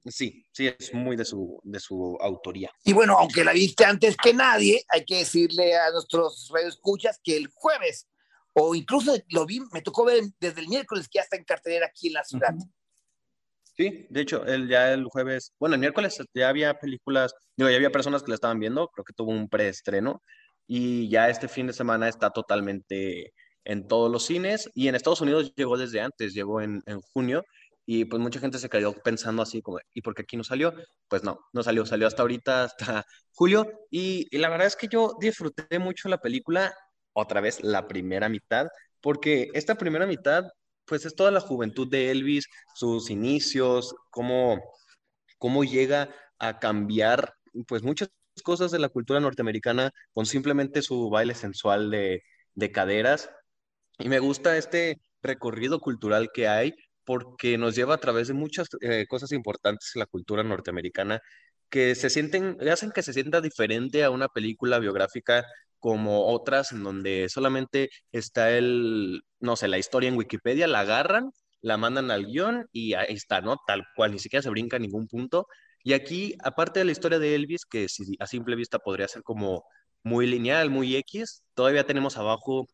sí, sí es muy de su, de su autoría.
Y bueno, aunque la viste antes que nadie, hay que decirle a nuestros radioescuchas que el jueves, o incluso lo vi, me tocó ver desde el miércoles que ya está en cartelera aquí en la ciudad.
Sí, de hecho, el, ya el jueves, bueno, el miércoles ya había películas, digo, ya había personas que la estaban viendo, creo que tuvo un preestreno, y ya este fin de semana está totalmente en todos los cines, y en Estados Unidos llegó desde antes, llegó en, en junio, y pues mucha gente se quedó pensando así como, ¿y por qué aquí no salió? Pues no, no salió, salió hasta ahorita, hasta julio, y, y la verdad es que yo disfruté mucho la película, otra vez la primera mitad, porque esta primera mitad pues es toda la juventud de Elvis, sus inicios, cómo, cómo llega a cambiar pues muchas cosas de la cultura norteamericana con simplemente su baile sensual de, de caderas. Y me gusta este recorrido cultural que hay porque nos lleva a través de muchas eh, cosas importantes en la cultura norteamericana que se sienten, hacen que se sienta diferente a una película biográfica como otras en donde solamente está el, no sé, la historia en Wikipedia, la agarran, la mandan al guion y ahí está, ¿no? Tal cual, ni siquiera se brinca ningún punto. Y aquí, aparte de la historia de Elvis, que a simple vista podría ser como muy lineal, muy X, todavía tenemos abajo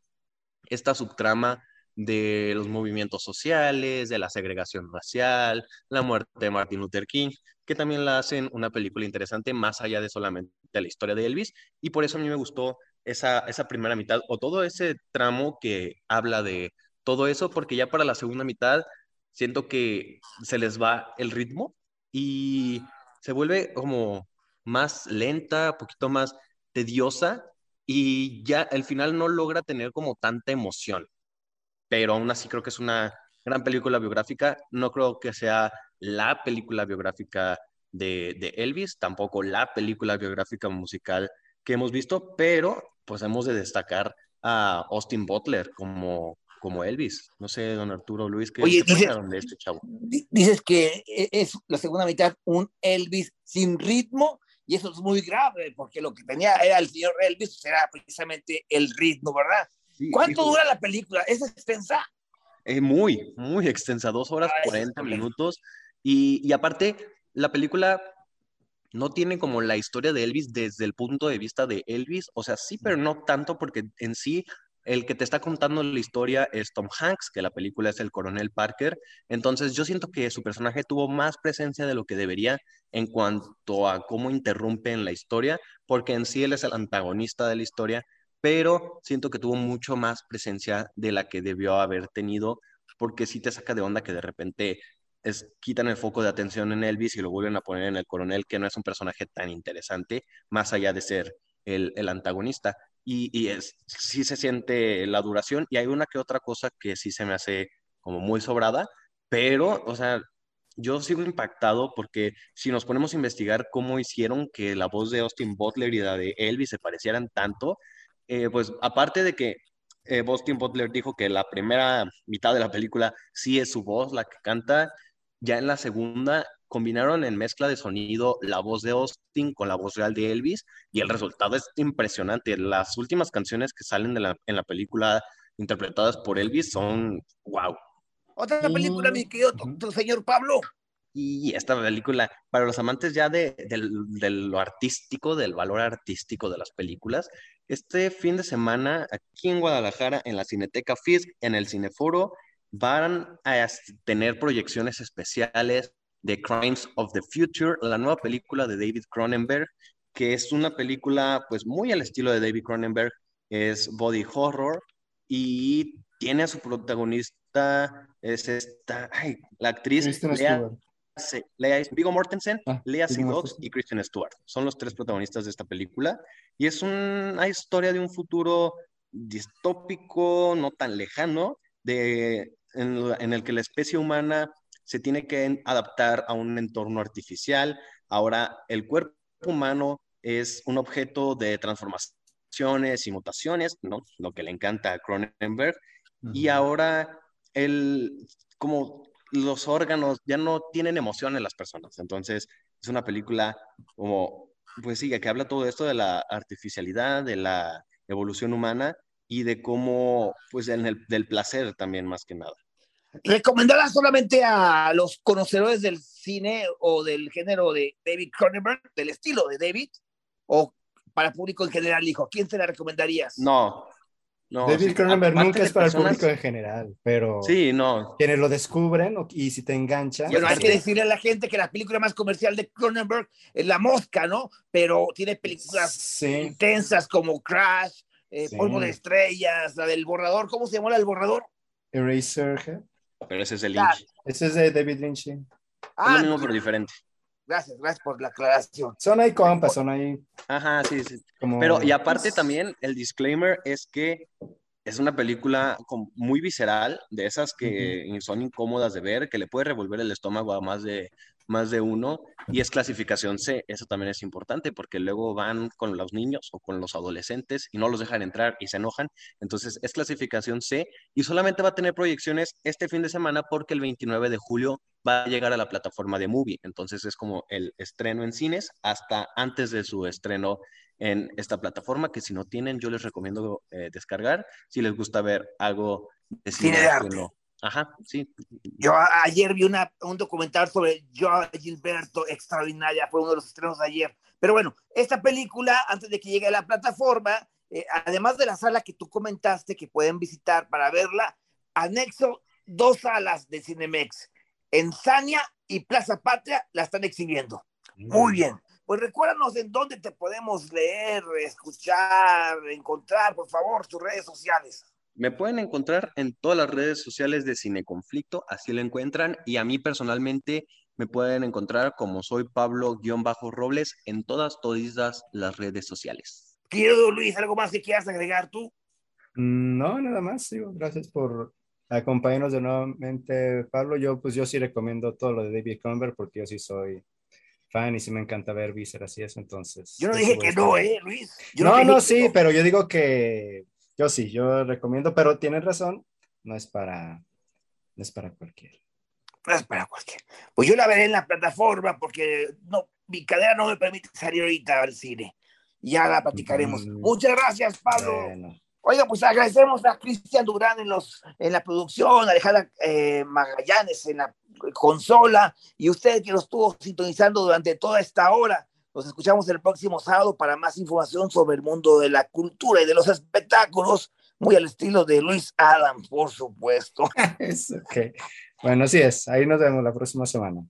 esta subtrama de los movimientos sociales, de la segregación racial, la muerte de Martin Luther King, que también la hacen una película interesante más allá de solamente la historia de Elvis. Y por eso a mí me gustó esa, esa primera mitad o todo ese tramo que habla de todo eso, porque ya para la segunda mitad siento que se les va el ritmo y se vuelve como más lenta, un poquito más tediosa y ya al final no logra tener como tanta emoción. Pero aún así creo que es una gran película biográfica. No creo que sea la película biográfica de, de Elvis, tampoco la película biográfica musical que hemos visto, pero pues hemos de destacar a Austin Butler como, como Elvis. No sé, don Arturo Luis, ¿qué,
Oye, dices-
de este chavo?
Di- Dices que e- es la segunda mitad un Elvis sin ritmo y eso es muy grave porque lo que tenía era el señor Elvis, era precisamente el ritmo, ¿verdad?
Sí,
¿Cuánto
hijo,
dura la película? ¿Es extensa?
Es muy, muy extensa, dos horas
Ah, es
40
el problema.
minutos. Y, y aparte, la película no tiene como la historia de Elvis desde el punto de vista de Elvis. O sea, sí, pero no tanto porque en sí el que te está contando la historia es Tom Hanks, que la película es el coronel Parker. Entonces yo siento que su personaje tuvo más presencia de lo que debería en cuanto a cómo interrumpe en la historia, porque en sí él es el antagonista de la historia, pero siento que tuvo mucho más presencia de la que debió haber tenido, porque sí te saca de onda que de repente es, quitan el foco de atención en Elvis y lo vuelven a poner en el coronel, que no es un personaje tan interesante, más allá de ser el, el antagonista. Y, y es, sí se siente la duración y hay una que otra cosa que sí se me hace como muy sobrada, pero, o sea, yo sigo impactado porque si nos ponemos a investigar cómo hicieron que la voz de Austin Butler y la de Elvis se parecieran tanto, eh, pues aparte de que eh, Austin Butler dijo que la primera mitad de la película sí es su voz la que canta, ya en la segunda combinaron en mezcla de sonido la voz de Austin con la voz real de Elvis y el resultado es impresionante. Las últimas canciones que salen de la, en la película interpretadas por Elvis son wow.
Otra película, mi querido doctor, señor Pablo.
Y esta película, para los amantes ya de, de lo artístico, del valor artístico de las películas, este fin de semana aquí en Guadalajara, en la Cineteca Fisk, en el Cineforo, van a tener proyecciones especiales de Crimes of the Future, la nueva película de David Cronenberg, que es una película pues muy al estilo de David Cronenberg, es body horror y tiene a su protagonista, es esta, ay, la actriz Lea Lea, Viggo Mortensen,
Ah,
Lea
Mortensen.
y Kristen Stewart. Son los tres protagonistas de esta película. Y es una historia de un futuro distópico, no tan lejano, de, en, el que la especie humana se tiene que adaptar a un entorno artificial. Ahora, el cuerpo humano es un objeto de transformaciones y mutaciones, ¿no? Lo que le encanta a Cronenberg. Y ahora, el, como los órganos ya no tienen emoción en las personas. Entonces, es una película como, pues sí, que habla todo esto de la artificialidad, de la evolución humana y de cómo, pues, en el, del placer también, más que nada.
¿Recomendarla solamente a los conocedores del cine o del género de David Cronenberg, del estilo de David? ¿O para público en general, hijo? ¿A quién se la recomendarías?
No, no.
David
sí,
Cronenberg
aparte
nunca es para
personas-
el público en general, pero
Sí, no.
quienes lo descubren o- y si te engancha.
Bueno, hay
sí.
que decirle a la gente que la película más comercial de Cronenberg es La Mosca, ¿no? Pero tiene películas
Sí.
intensas como Crash, eh,
Sí.
Polvo de Estrellas, la del borrador. ¿Cómo se llama la del borrador?
Eraserhead.
Pero ese es el Lynch.
Ese es de David Lynch. sí.
Es
Ah,
lo mismo, pero diferente.
gracias, gracias por la aclaración.
Son ahí compas, son ahí
Ajá, sí, sí.
como.
Pero, y aparte también, el disclaimer es que es una película muy visceral, de esas que son incómodas de ver, que le puede revolver el estómago a más de, más de uno, y es clasificación C. Eso también es importante, porque luego van con los niños o con los adolescentes y no los dejan entrar y se enojan. Entonces, es clasificación C y solamente va a tener proyecciones este fin de semana porque el 29 de julio va a llegar a la plataforma de Movie. Entonces, es como el estreno en cines hasta antes de su estreno en esta plataforma que si no tienen yo les recomiendo eh, descargar si les gusta ver algo de
Cine
cine
de arte.
no- Ajá, sí.
Yo ayer vi una, un documental sobre Joe Gilberto, extraordinaria, fue uno de los estrenos de ayer. Pero bueno, esta película, antes de que llegue a la plataforma, eh, además de la sala que tú comentaste que pueden visitar para verla, anexo dos salas de Cinemex. En Sania y Plaza Patria la están exhibiendo. Muy bien. Pues recuérdanos en dónde te podemos leer, escuchar, encontrar, por favor, tus redes sociales.
Me pueden encontrar en todas las redes sociales de Cine Conflicto, así lo encuentran, y a mí personalmente me pueden encontrar como soy Pablo-Robles en todas, todas las redes sociales.
Querido Luis, ¿algo más que quieras agregar tú?
Mm, No, nada más, digo, gracias por acompañarnos de nuevamente, Pablo. Yo, pues yo sí recomiendo todo lo de David Cronenberg porque yo sí soy fan y sí me encanta ver vísceras y eso, entonces.
Yo no dije que no, ¿eh, Luis? Yo
No, no, sí, pero yo digo que yo sí, yo recomiendo, pero tienes razón, no es para, no es para cualquiera.
No es para cualquiera. Pues yo la veré en la plataforma porque no, mi cadera no me permite salir ahorita al cine. Ya la platicaremos.
Mm.
Muchas gracias, Pablo.
Bueno,
Oiga, pues agradecemos a Cristian Durán en, los, en la producción, a Alejandra eh, Magallanes en la consola y usted que lo estuvo sintonizando durante toda esta hora. Nos escuchamos el próximo sábado para más información sobre el mundo de la cultura y de los espectáculos, muy al estilo de Luis Adam, por supuesto.
es ok. Bueno, así es, ahí nos vemos la próxima semana.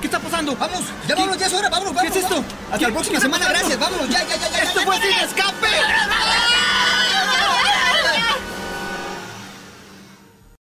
¿Qué está pasando? Vamos, ya vámonos, ya es hora, vámonos, vámonos. ¿Qué es esto? Hasta la próxima semana, gracias, vámonos, ya, ya, ya, ya.
¡Esto fue Sin Escape!